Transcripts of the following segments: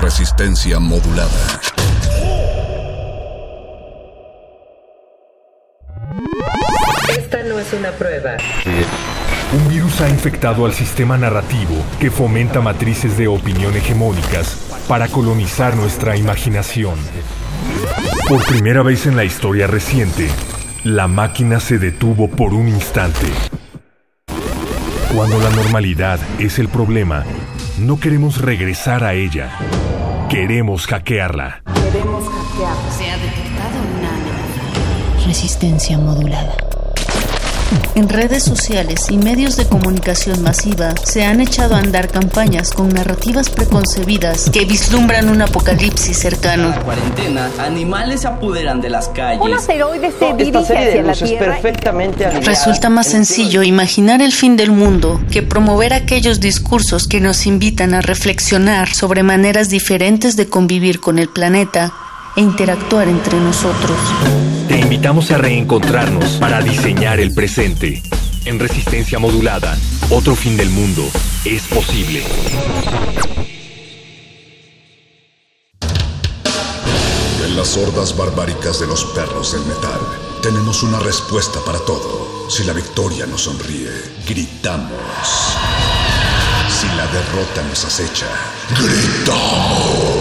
Resistencia modulada. Esta no es una prueba. Un virus ha infectado al sistema narrativo que fomenta matrices de opinión hegemónicas para colonizar nuestra imaginación. Por primera vez en la historia reciente, la máquina se detuvo por un instante. Cuando la normalidad es el problema, no queremos regresar a ella. Queremos hackearla. Se ha detectado una amenaza. Resistencia modulada. En redes sociales y medios de comunicación masiva se han echado a andar campañas con narrativas preconcebidas que vislumbran un apocalipsis cercano. cuarentena, animales se apoderan de las calles. Un asteroide se Esta dirige de hacia la Tierra. perfectamente. Resulta más sencillo imaginar el fin del mundo que promover aquellos discursos que nos invitan a reflexionar sobre maneras diferentes de convivir con el planeta e interactuar entre nosotros. Te invitamos a reencontrarnos para diseñar el presente. En resistencia modulada, otro fin del mundo es posible. En las hordas barbáricas de los perros del metal, tenemos una respuesta para todo. Si la victoria nos sonríe, gritamos. Si la derrota nos acecha, gritamos.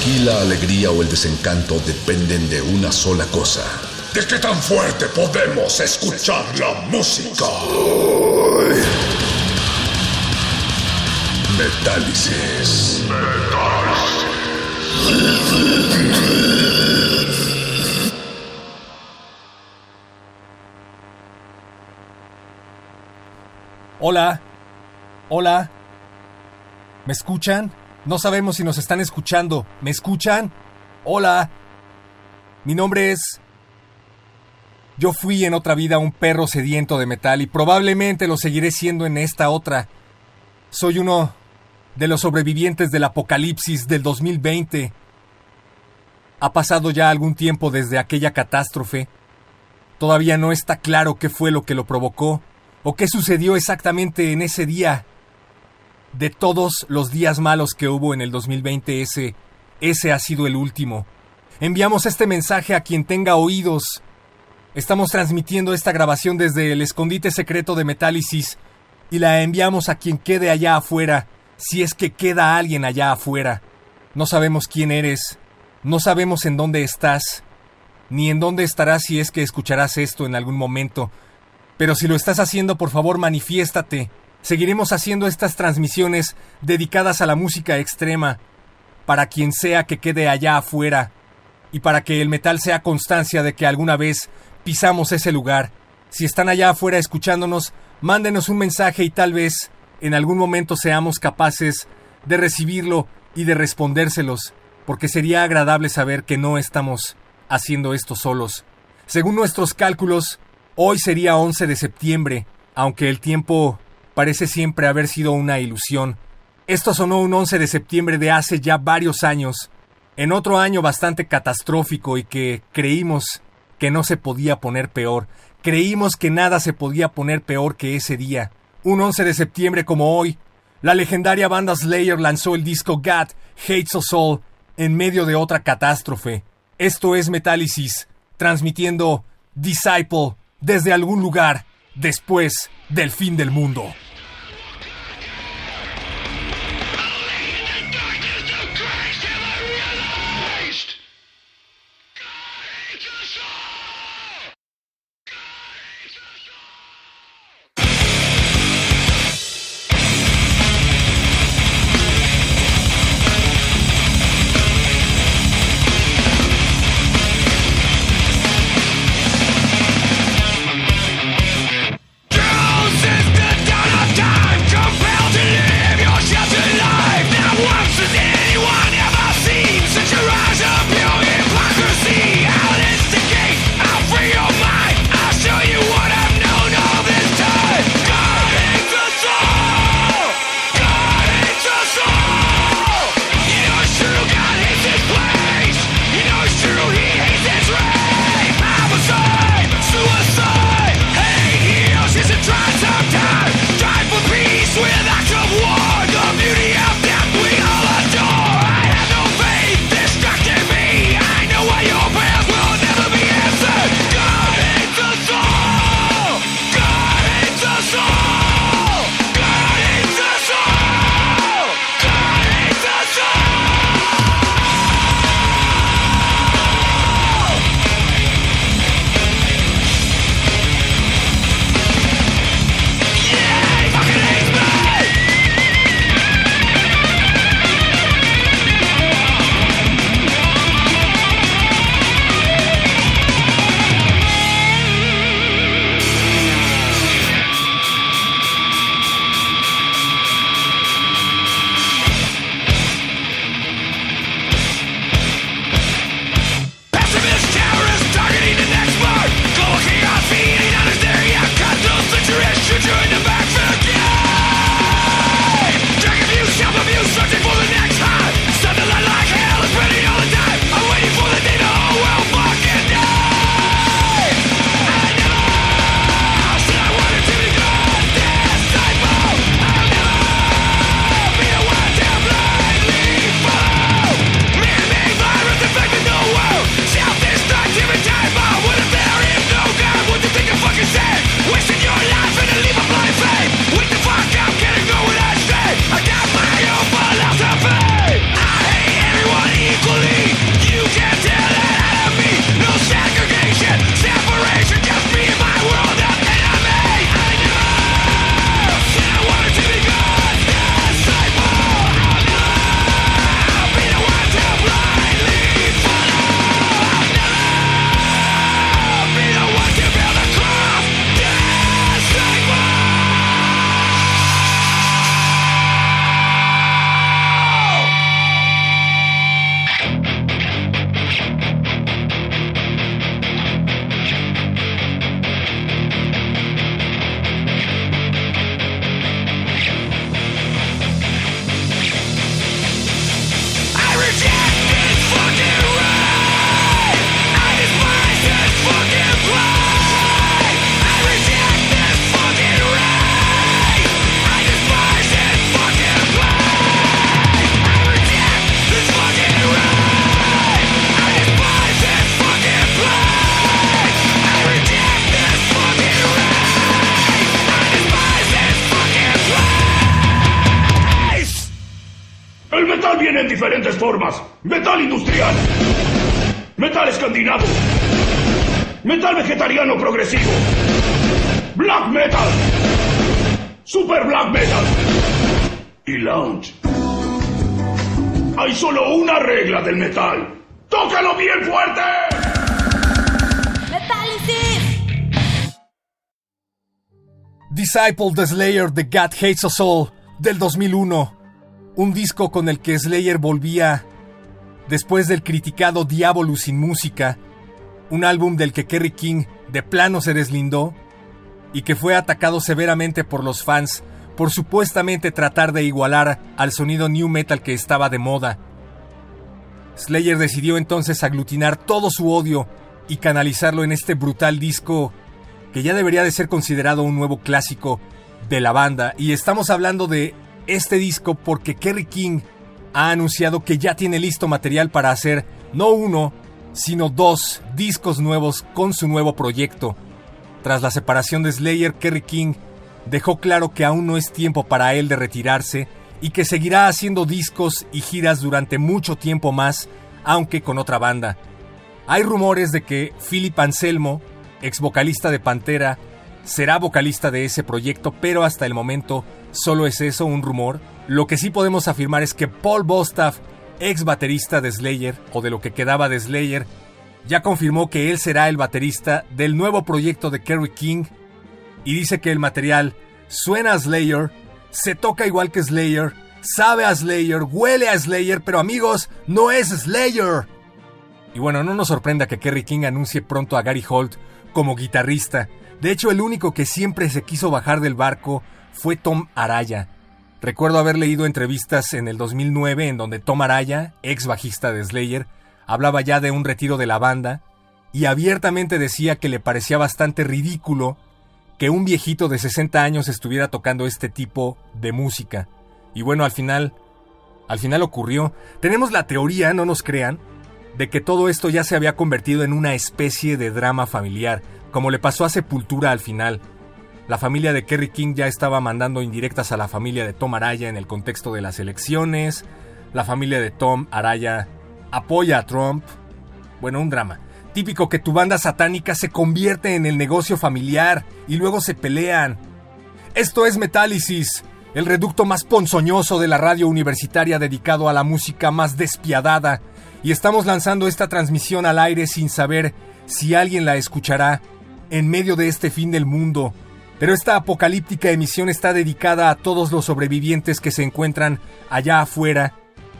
Aquí la alegría o el desencanto dependen de una sola cosa. ¿De qué tan fuerte podemos escuchar la música? Metálisis. Hola. Hola. ¿Me escuchan? No sabemos si nos están escuchando. ¿Me escuchan? Hola. Mi nombre es... Yo fui en otra vida un perro sediento de metal y probablemente lo seguiré siendo en esta otra. Soy uno de los sobrevivientes del apocalipsis del 2020. Ha pasado ya algún tiempo desde aquella catástrofe. Todavía no está claro qué fue lo que lo provocó o qué sucedió exactamente en ese día. De todos los días malos que hubo en el 2020, ese, ese ha sido el último. Enviamos este mensaje a quien tenga oídos. Estamos transmitiendo esta grabación desde el escondite secreto de Metálisis y la enviamos a quien quede allá afuera, si es que queda alguien allá afuera. No sabemos quién eres, no sabemos en dónde estás, ni en dónde estarás si es que escucharás esto en algún momento. Pero si lo estás haciendo, por favor, manifiéstate. Seguiremos haciendo estas transmisiones dedicadas a la música extrema, para quien sea que quede allá afuera, y para que el metal sea constancia de que alguna vez pisamos ese lugar. Si están allá afuera escuchándonos, mándenos un mensaje y tal vez en algún momento seamos capaces de recibirlo y de respondérselos, porque sería agradable saber que no estamos haciendo esto solos. Según nuestros cálculos, hoy sería 11 de septiembre, aunque el tiempo parece siempre haber sido una ilusión. Esto sonó un 11 de septiembre de hace ya varios años, en otro año bastante catastrófico y que creímos que no se podía poner peor. Creímos que nada se podía poner peor que ese día. Un 11 de septiembre como hoy, la legendaria banda Slayer lanzó el disco God Hates Us All en medio de otra catástrofe. Esto es Metálisis, transmitiendo Disciple desde algún lugar después del fin del mundo. Del metal. ¡Tócalo bien fuerte! Disciple the Slayer The God Hates Us All del 2001. Un disco con el que Slayer volvía después del criticado Diabolus sin música. Un álbum del que Kerry King de plano se deslindó y que fue atacado severamente por los fans por supuestamente tratar de igualar al sonido new metal que estaba de moda. Slayer decidió entonces aglutinar todo su odio y canalizarlo en este brutal disco que ya debería de ser considerado un nuevo clásico de la banda. Y estamos hablando de este disco porque Kerry King ha anunciado que ya tiene listo material para hacer no uno, sino dos discos nuevos con su nuevo proyecto. Tras la separación de Slayer, Kerry King dejó claro que aún no es tiempo para él de retirarse y que seguirá haciendo discos y giras durante mucho tiempo más, aunque con otra banda. Hay rumores de que Philip Anselmo, ex vocalista de Pantera, será vocalista de ese proyecto, pero hasta el momento solo es eso, un rumor. Lo que sí podemos afirmar es que Paul Bostaff, ex baterista de Slayer, o de lo que quedaba de Slayer, ya confirmó que él será el baterista del nuevo proyecto de Kerry King y dice que el material suena a Slayer, se toca igual que Slayer, sabe a Slayer, huele a Slayer, pero amigos, no es Slayer. Y bueno, no nos sorprenda que Kerry King anuncie pronto a Gary Holt como guitarrista. De hecho, el único que siempre se quiso bajar del barco fue Tom Araya. Recuerdo haber leído entrevistas en el 2009 en donde Tom Araya, ex bajista de Slayer, hablaba ya de un retiro de la banda y abiertamente decía que le parecía bastante ridículo que un viejito de 60 años estuviera tocando este tipo de música. Y bueno, al final, al final ocurrió. Tenemos la teoría, no nos crean, de que todo esto ya se había convertido en una especie de drama familiar, como le pasó a Sepultura al final. La familia de Kerry King ya estaba mandando indirectas a la familia de Tom Araya en el contexto de las elecciones. La familia de Tom Araya apoya a Trump. Bueno, un drama. Típico que tu banda satánica se convierte en el negocio familiar y luego se pelean. Esto es Metálisis, el reducto más ponzoñoso de la radio universitaria dedicado a la música más despiadada y estamos lanzando esta transmisión al aire sin saber si alguien la escuchará en medio de este fin del mundo. Pero esta apocalíptica emisión está dedicada a todos los sobrevivientes que se encuentran allá afuera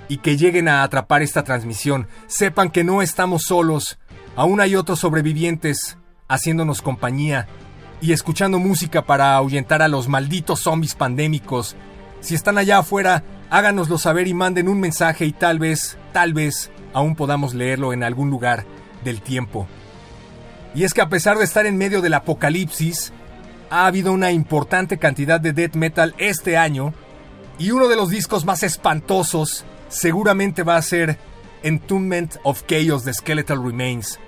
y que lleguen a atrapar esta transmisión. Sepan que no estamos solos, aún hay otros sobrevivientes haciéndonos compañía y escuchando música para ahuyentar a los malditos zombies pandémicos. Si están allá afuera, háganoslo saber y manden un mensaje y tal vez, tal vez, aún podamos leerlo en algún lugar del tiempo. Y es que a pesar de estar en medio del apocalipsis, ha habido una importante cantidad de death metal este año, y uno de los discos más espantosos seguramente va a ser Entombment of Chaos de Skeletal Remains.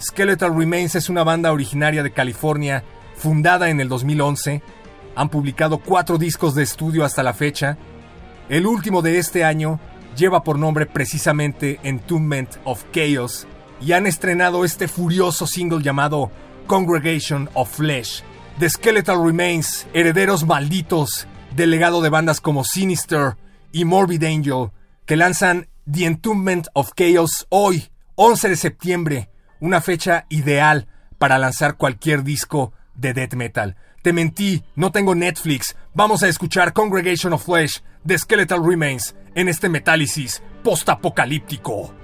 Skeletal Remains es una banda originaria de California, fundada en el 2011. Han publicado cuatro discos de estudio hasta la fecha. El último de este año lleva por nombre precisamente Entombment of Chaos y han estrenado este furioso single llamado Congregation of Flesh. The Skeletal Remains, herederos malditos del legado de bandas como Sinister y Morbid Angel, que lanzan The Entombment of Chaos hoy, 11 de septiembre, una fecha ideal para lanzar cualquier disco de death metal. Te mentí, no tengo Netflix. Vamos a escuchar Congregation of Flesh de Skeletal Remains en este metálisis postapocalíptico.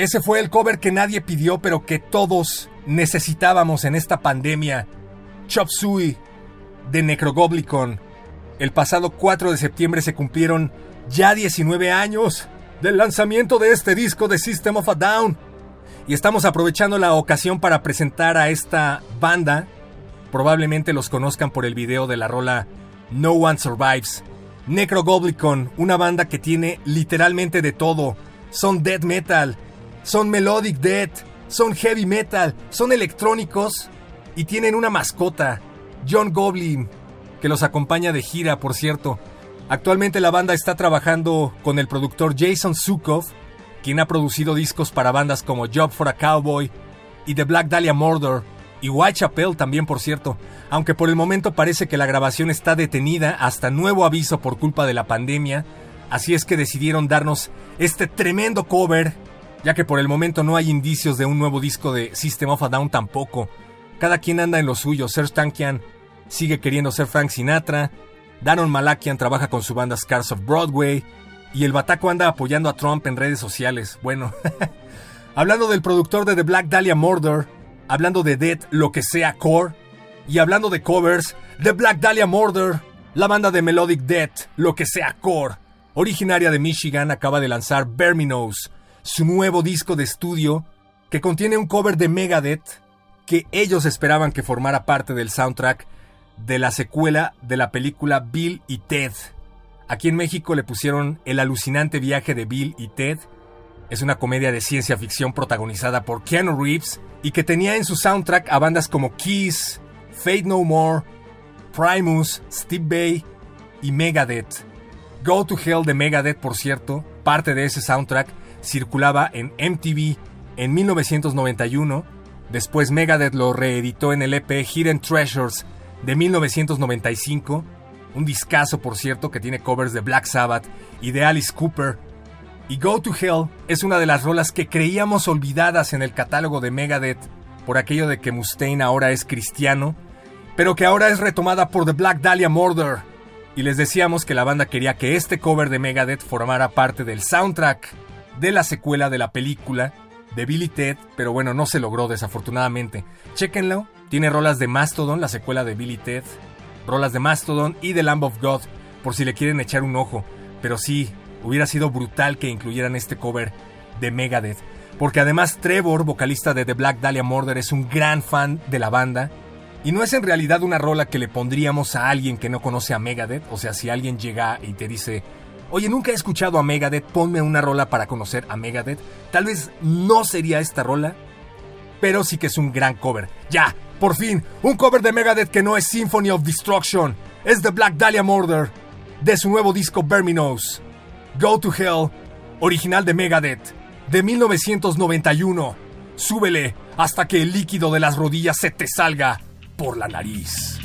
Ese fue el cover que nadie pidió, pero que todos necesitábamos en esta pandemia. Chop Suey de Necrogoblicon. El pasado 4 de septiembre se cumplieron ya 19 años del lanzamiento de este disco de System of a Down. Y estamos aprovechando la ocasión para presentar a esta banda. Probablemente los conozcan por el video de la rola No One Survives. Necrogoblicon, una banda que tiene literalmente de todo. Son death metal, son melodic death, son heavy metal, son electrónicos y tienen una mascota, John Goblin, que los acompaña de gira, por cierto. Actualmente la banda está trabajando con el productor Jason Sukov, quien ha producido discos para bandas como Job for a Cowboy y The Black Dahlia Murder, y Whitechapel también, por cierto, aunque por el momento parece que la grabación está detenida hasta nuevo aviso por culpa de la pandemia, Así es que decidieron darnos este tremendo cover, ya que por el momento no hay indicios de un nuevo disco de System of a Down tampoco. Cada quien anda en lo suyo. Serge Tankian sigue queriendo ser Frank Sinatra, Daron Malakian trabaja con su banda Scars of Broadway, y el Bataco anda apoyando a Trump en redes sociales. Bueno, hablando del productor de The Black Dahlia Murder, hablando de Dead, lo que sea Core, y hablando de covers, The Black Dahlia Murder, la banda de Melodic Death, lo que sea Core, originaria de Michigan, acaba de lanzar Verminos, su nuevo disco de estudio que contiene un cover de Megadeth que ellos esperaban que formara parte del soundtrack de la secuela de la película Bill y Ted. Aquí en México le pusieron El alucinante viaje de Bill y Ted. Es una comedia de ciencia ficción protagonizada por Keanu Reeves y que tenía en su soundtrack a bandas como Kiss, Fate No More, Primus, Steve Bay y Megadeth. Go to Hell de Megadeth, por cierto, parte de ese soundtrack, circulaba en MTV en 1991. Después Megadeth lo reeditó en el EP Hidden Treasures de 1995 un discazo por cierto que tiene covers de Black Sabbath y de Alice Cooper. Y Go to Hell es una de las rolas que creíamos olvidadas en el catálogo de Megadeth por aquello de que Mustaine ahora es cristiano, pero que ahora es retomada por The Black Dahlia Murder. Y les decíamos que la banda quería que este cover de Megadeth formara parte del soundtrack de la secuela de la película de Billy Ted, pero bueno, no se logró desafortunadamente. Chequenlo, tiene rolas de Mastodon, la secuela de Billy Ted, rolas de Mastodon y de Lamb of God, por si le quieren echar un ojo. Pero sí, hubiera sido brutal que incluyeran este cover de Megadeth. Porque además Trevor, vocalista de The Black Dahlia Murder, es un gran fan de la banda. Y no es en realidad una rola que le pondríamos a alguien que no conoce a Megadeth. O sea, si alguien llega y te dice, oye, nunca he escuchado a Megadeth, ponme una rola para conocer a Megadeth. Tal vez no sería esta rola, pero sí que es un gran cover. Ya, por fin, un cover de Megadeth que no es Symphony of Destruction, es The Black Dahlia Murder, de su nuevo disco Verminos. Go to Hell, original de Megadeth, de 1991. Súbele hasta que el líquido de las rodillas se te salga por la nariz.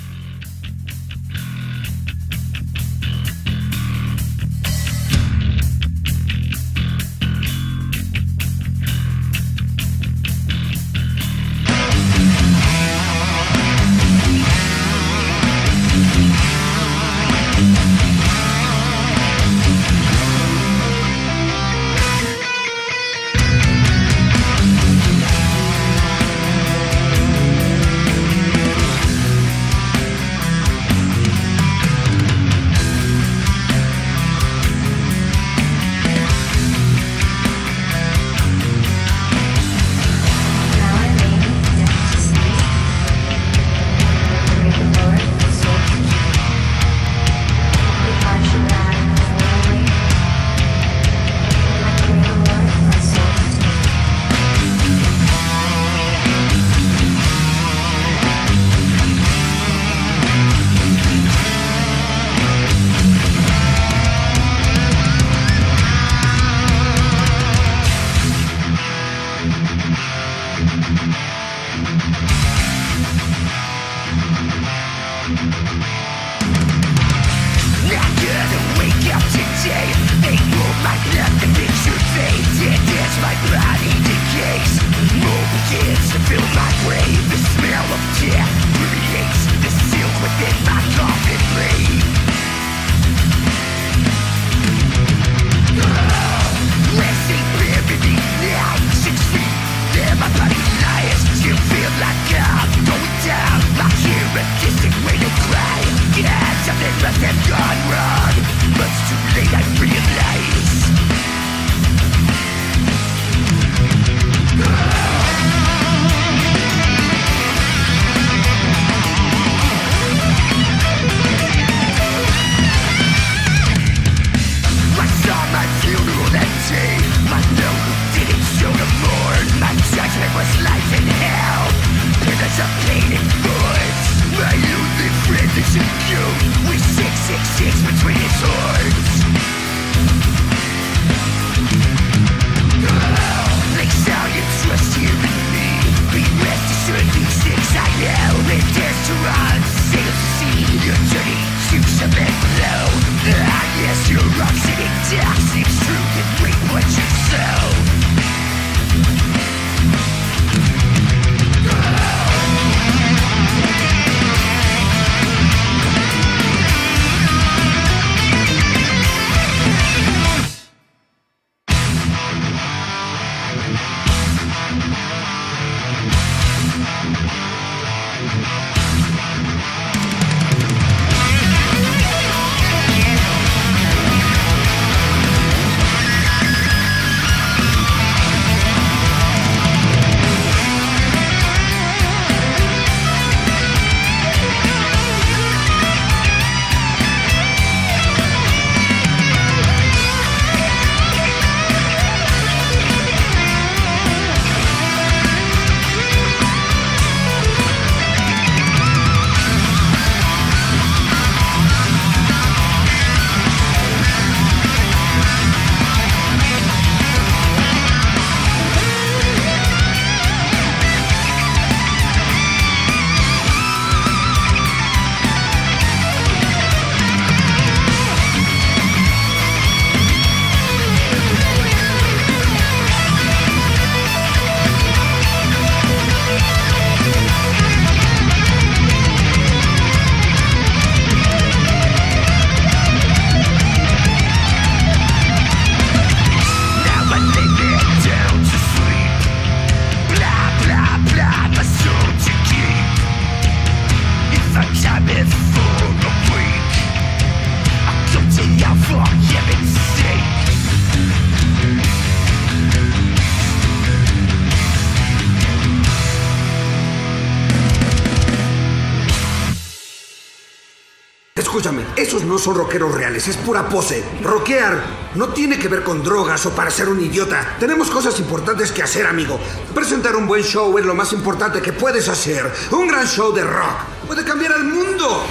Son rockeros reales, es pura pose. Rockear no tiene que ver con drogas o para ser un idiota. Tenemos cosas importantes que hacer, amigo. Presentar un buen show es lo más importante que puedes hacer. Un gran show de rock puede cambiar al mundo.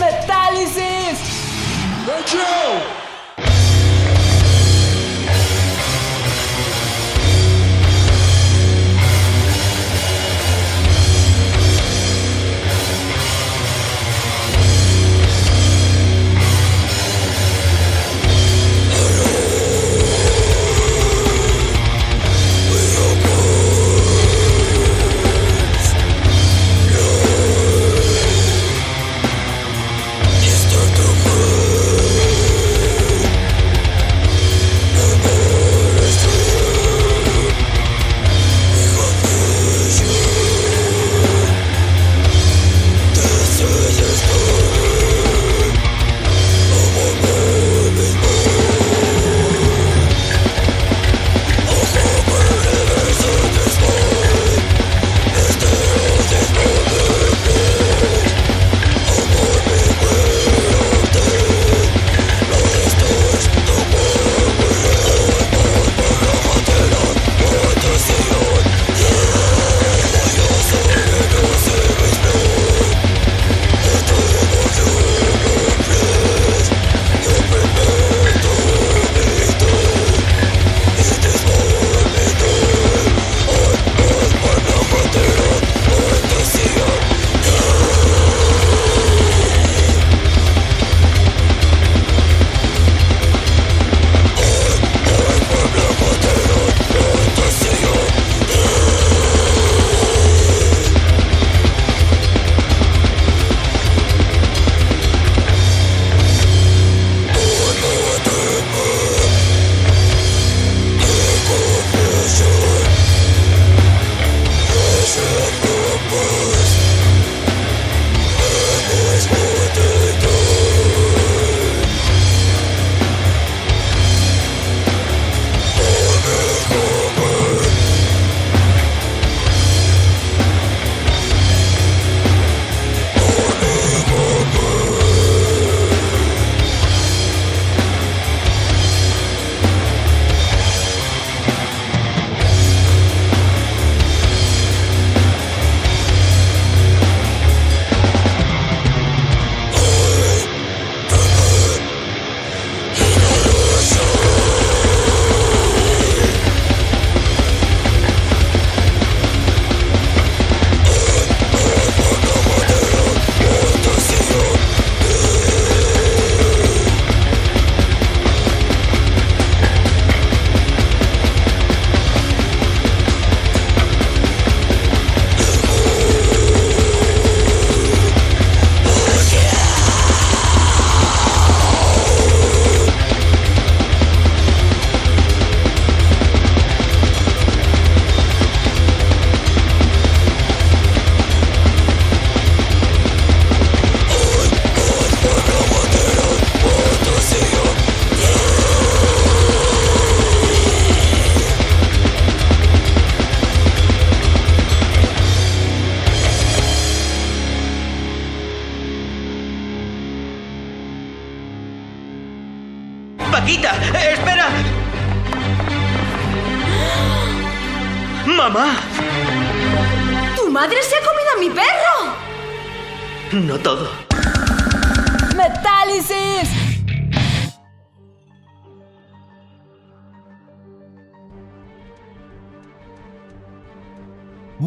¡Metálisis! show!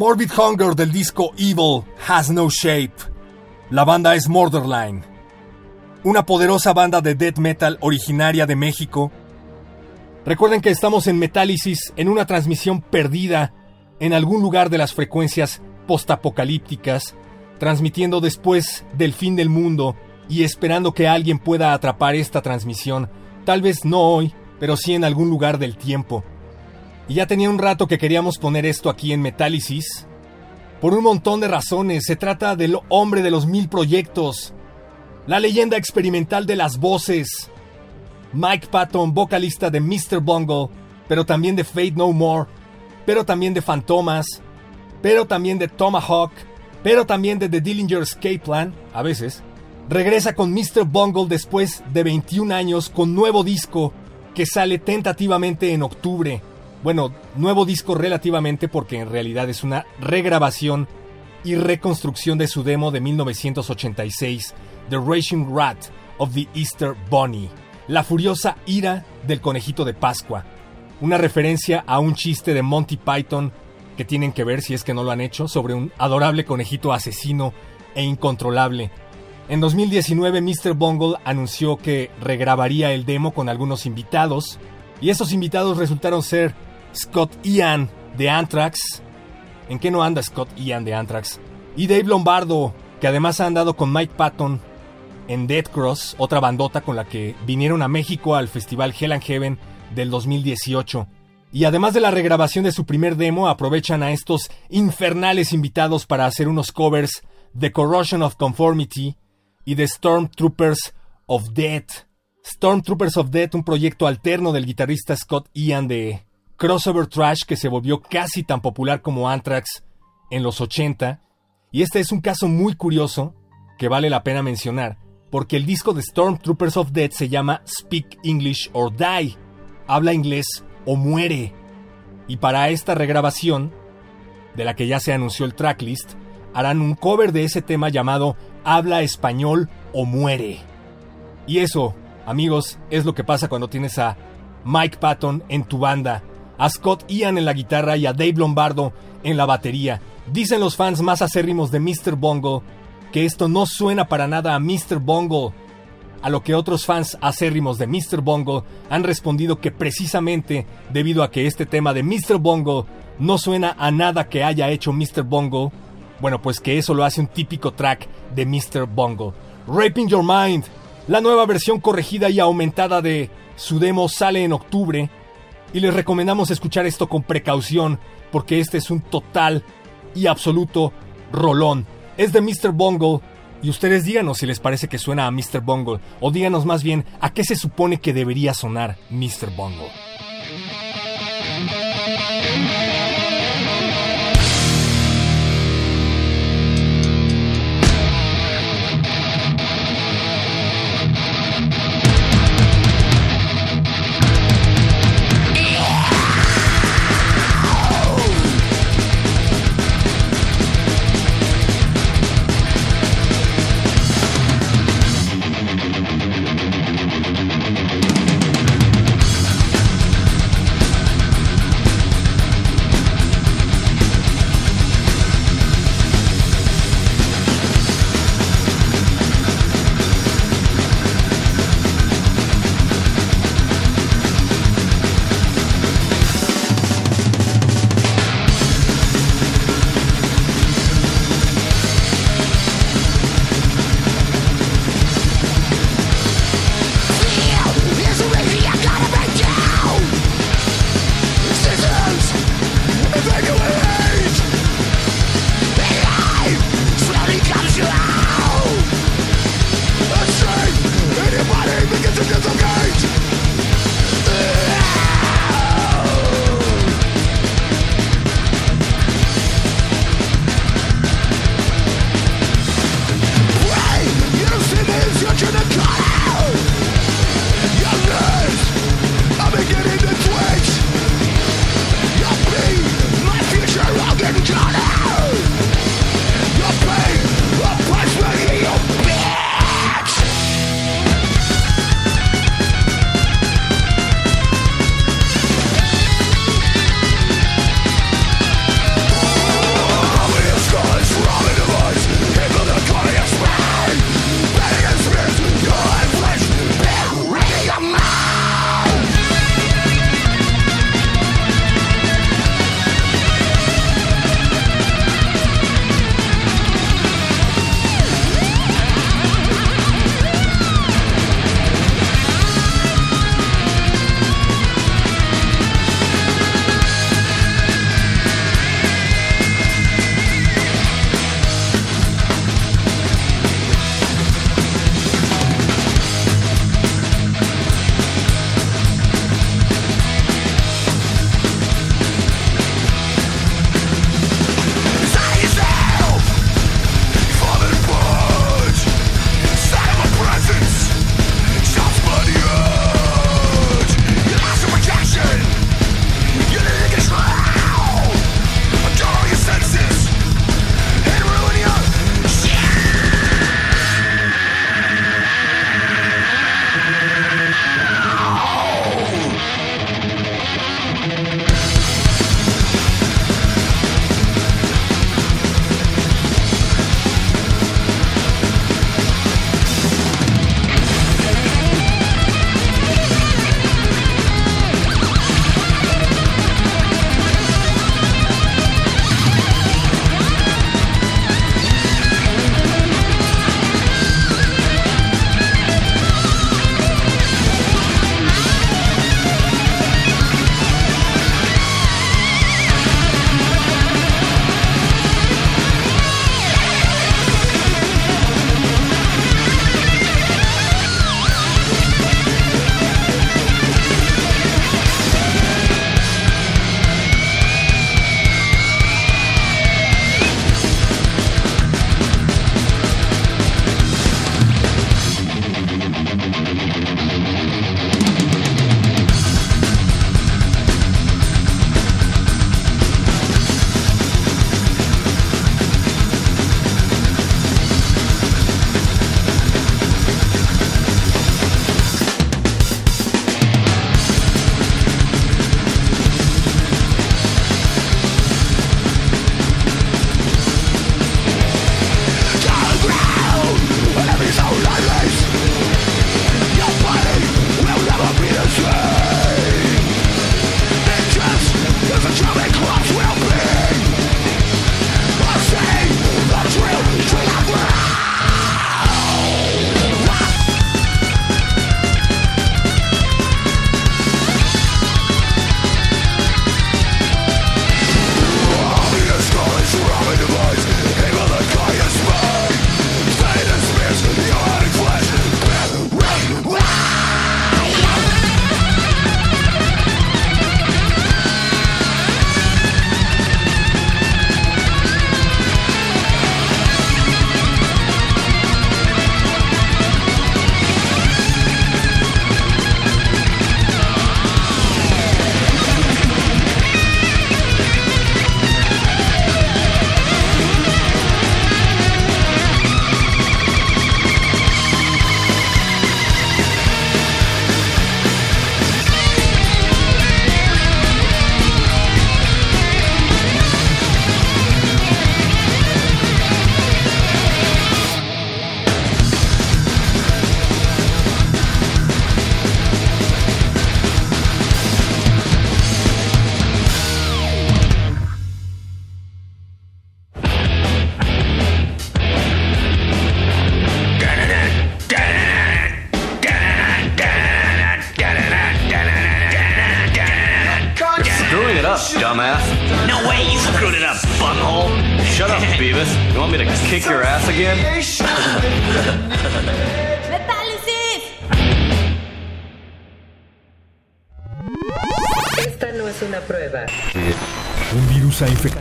Morbid Hunger del disco Evil Has No Shape. La banda es Morderline, una poderosa banda de death metal originaria de México. Recuerden que estamos en Metálisis en una transmisión perdida en algún lugar de las frecuencias postapocalípticas, transmitiendo después del fin del mundo y esperando que alguien pueda atrapar esta transmisión, tal vez no hoy, pero sí en algún lugar del tiempo. Y ya tenía un rato que queríamos poner esto aquí en Metálisis. Por un montón de razones. Se trata del hombre de los mil proyectos. La leyenda experimental de las voces. Mike Patton, vocalista de Mr. Bungle, pero también de Fate No More, pero también de Fantomas, pero también de Tomahawk, pero también de The Dillinger Escape Plan, a veces, regresa con Mr. Bungle después de 21 años con nuevo disco que sale tentativamente en octubre. Bueno, nuevo disco relativamente porque en realidad es una regrabación y reconstrucción de su demo de 1986, The Racing Rat of the Easter Bunny, la furiosa ira del conejito de Pascua, una referencia a un chiste de Monty Python que tienen que ver si es que no lo han hecho sobre un adorable conejito asesino e incontrolable. En 2019 Mr. Bungle anunció que regrabaría el demo con algunos invitados, y esos invitados resultaron ser Scott Ian de Anthrax. ¿En qué no anda Scott Ian de Anthrax? Y Dave Lombardo, que además ha andado con Mike Patton en Dead Cross, otra bandota con la que vinieron a México al festival Hell and Heaven del 2018. Y además de la regrabación de su primer demo, aprovechan a estos infernales invitados para hacer unos covers de Corrosion of Conformity y de Stormtroopers of Death. Stormtroopers of Death, un proyecto alterno del guitarrista Scott Ian de crossover trash que se volvió casi tan popular como Anthrax en los 80. Y este es un caso muy curioso que vale la pena mencionar, porque el disco de Stormtroopers of Death se llama Speak English or Die, habla inglés o muere. Y para esta regrabación, de la que ya se anunció el tracklist, harán un cover de ese tema llamado Habla español o muere. Y eso, amigos, es lo que pasa cuando tienes a Mike Patton en tu banda, a Scott Ian en la guitarra y a Dave Lombardo en la batería. Dicen los fans más acérrimos de Mr. Bungle que esto no suena para nada a Mr. Bungle, a lo que otros fans acérrimos de Mr. Bungle han respondido que precisamente debido a que este tema de Mr. Bungle no suena a nada que haya hecho Mr. Bungle, bueno, pues que eso lo hace un típico track de Mr. Bungle. Raping Your Mind, la nueva versión corregida y aumentada de su demo sale en octubre y les recomendamos escuchar esto con precaución porque este es un total y absoluto rolón. Es de Mr. Bungle y ustedes díganos si les parece que suena a Mr. Bungle o díganos más bien a qué se supone que debería sonar Mr. Bungle.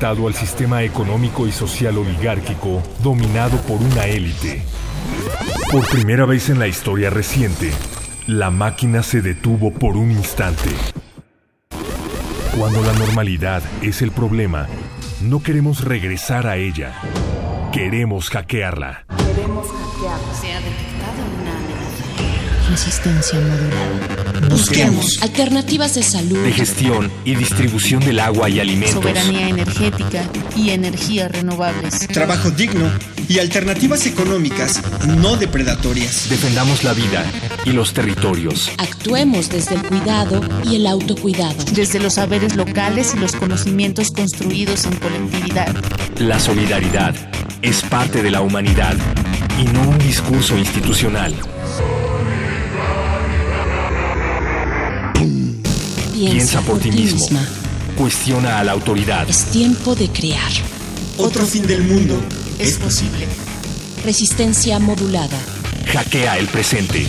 Al sistema económico y social oligárquico dominado por una élite. Por primera vez en la historia reciente, la máquina se detuvo por un instante. Cuando la normalidad es el problema, no queremos regresar a ella. Queremos hackearla. Resistencia modulada. Busquemos alternativas de salud, de gestión y distribución del agua y alimentos, soberanía energética y energías renovables, trabajo digno y alternativas económicas no depredatorias. Defendamos la vida y los territorios. Actuemos desde el cuidado y el autocuidado, desde los saberes locales y los conocimientos construidos en colectividad. La solidaridad es parte de la humanidad y no un discurso institucional. Piensa, por, ti mismo. Cuestiona a la autoridad. Es tiempo de crear. Otro fin del mundo es posible. Resistencia modulada. Hackea el presente.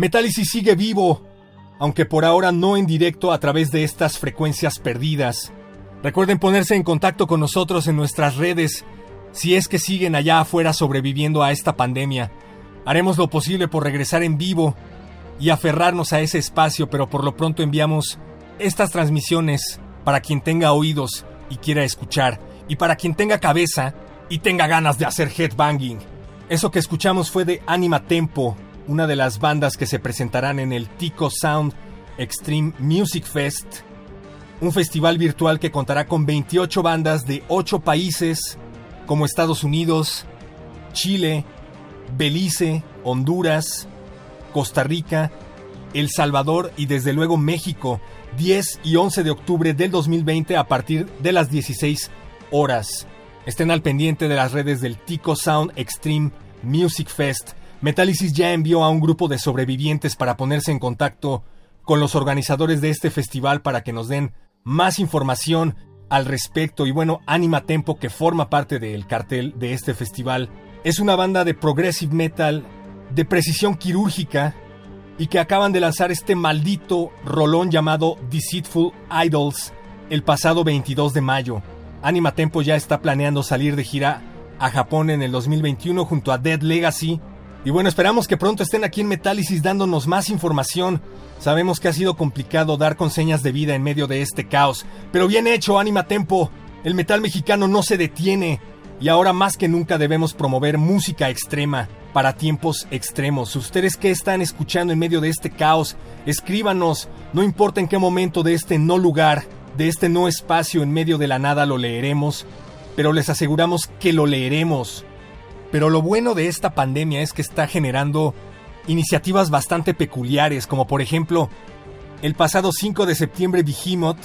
Metálisis sigue vivo, aunque por ahora no en directo a través de estas frecuencias perdidas. Recuerden ponerse en contacto con nosotros en nuestras redes si es que siguen allá afuera sobreviviendo a esta pandemia. Haremos lo posible por regresar en vivo y aferrarnos a ese espacio, pero por lo pronto enviamos estas transmisiones para quien tenga oídos y quiera escuchar, y para quien tenga cabeza y tenga ganas de hacer headbanging. Eso que escuchamos fue de Anima Tempo, una de las bandas que se presentarán en el Tico Sound Extreme Music Fest, un festival virtual que contará con 28 bandas de 8 países como Estados Unidos, Chile, Belice, Honduras, Costa Rica, El Salvador y desde luego México, 10 y 11 de octubre del 2020 a partir de las 16 horas. Estén al pendiente de las redes del Tico Sound Extreme Music Fest. Metálisis ya envió a un grupo de sobrevivientes para ponerse en contacto con los organizadores de este festival para que nos den más información al respecto. Y bueno, Anima Tempo, que forma parte del cartel de este festival, es una banda de progressive metal de precisión quirúrgica y que acaban de lanzar este maldito rolón llamado Deceitful Idols el pasado 22 de mayo. Anima Tempo ya está planeando salir de gira a Japón en el 2021 junto a Dead Legacy. Y bueno, esperamos que pronto estén aquí en Metálisis dándonos más información. Sabemos que ha sido complicado dar con señas de vida en medio de este caos, pero bien hecho, Anima Tempo. El metal mexicano no se detiene y ahora más que nunca debemos promover música extrema para tiempos extremos. Ustedes que están escuchando en medio de este caos, escríbanos, no importa en qué momento de este no lugar, de este no espacio en medio de la nada lo leeremos, pero les aseguramos que lo leeremos. Pero lo bueno de esta pandemia es que está generando iniciativas bastante peculiares, como por ejemplo, el pasado 5 de septiembre Behemoth,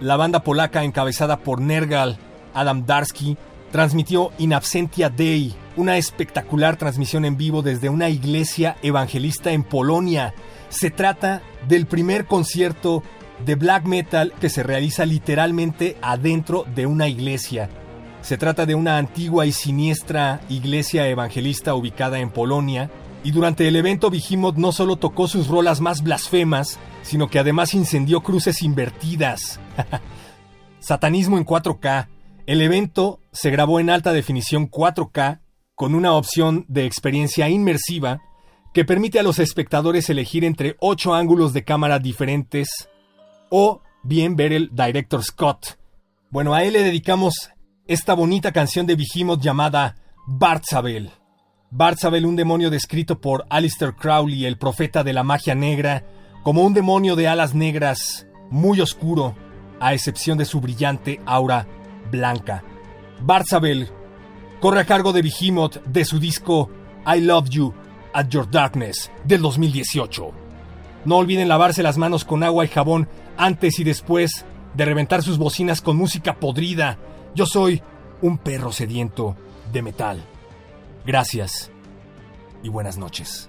la banda polaca encabezada por Nergal, Adam Darsky, transmitió In Absentia Dei, una espectacular transmisión en vivo desde una iglesia evangelista en Polonia. Se trata del primer concierto de black metal que se realiza literalmente adentro de una iglesia. Se trata de una antigua y siniestra iglesia evangelista ubicada en Polonia, y durante el evento Behemoth no solo tocó sus rolas más blasfemas, sino que además incendió cruces invertidas. Satanismo en 4K. El evento se grabó en alta definición 4K con una opción de experiencia inmersiva que permite a los espectadores elegir entre ocho ángulos de cámara diferentes o bien ver el Director Scott. Bueno, a él le dedicamos esta bonita canción de Behemoth llamada Bartzabel. Bartzabel, un demonio descrito por Alistair Crowley, el profeta de la magia negra, como un demonio de alas negras, muy oscuro, a excepción de su brillante aura blanca. Bartzabel corre a cargo de Behemoth de su disco I Love You at Your Darkness del 2018. No olviden lavarse las manos con agua y jabón antes y después de reventar sus bocinas con música podrida. Yo soy un perro sediento de metal. Gracias y buenas noches.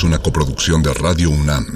Es una coproducción de Radio UNAM.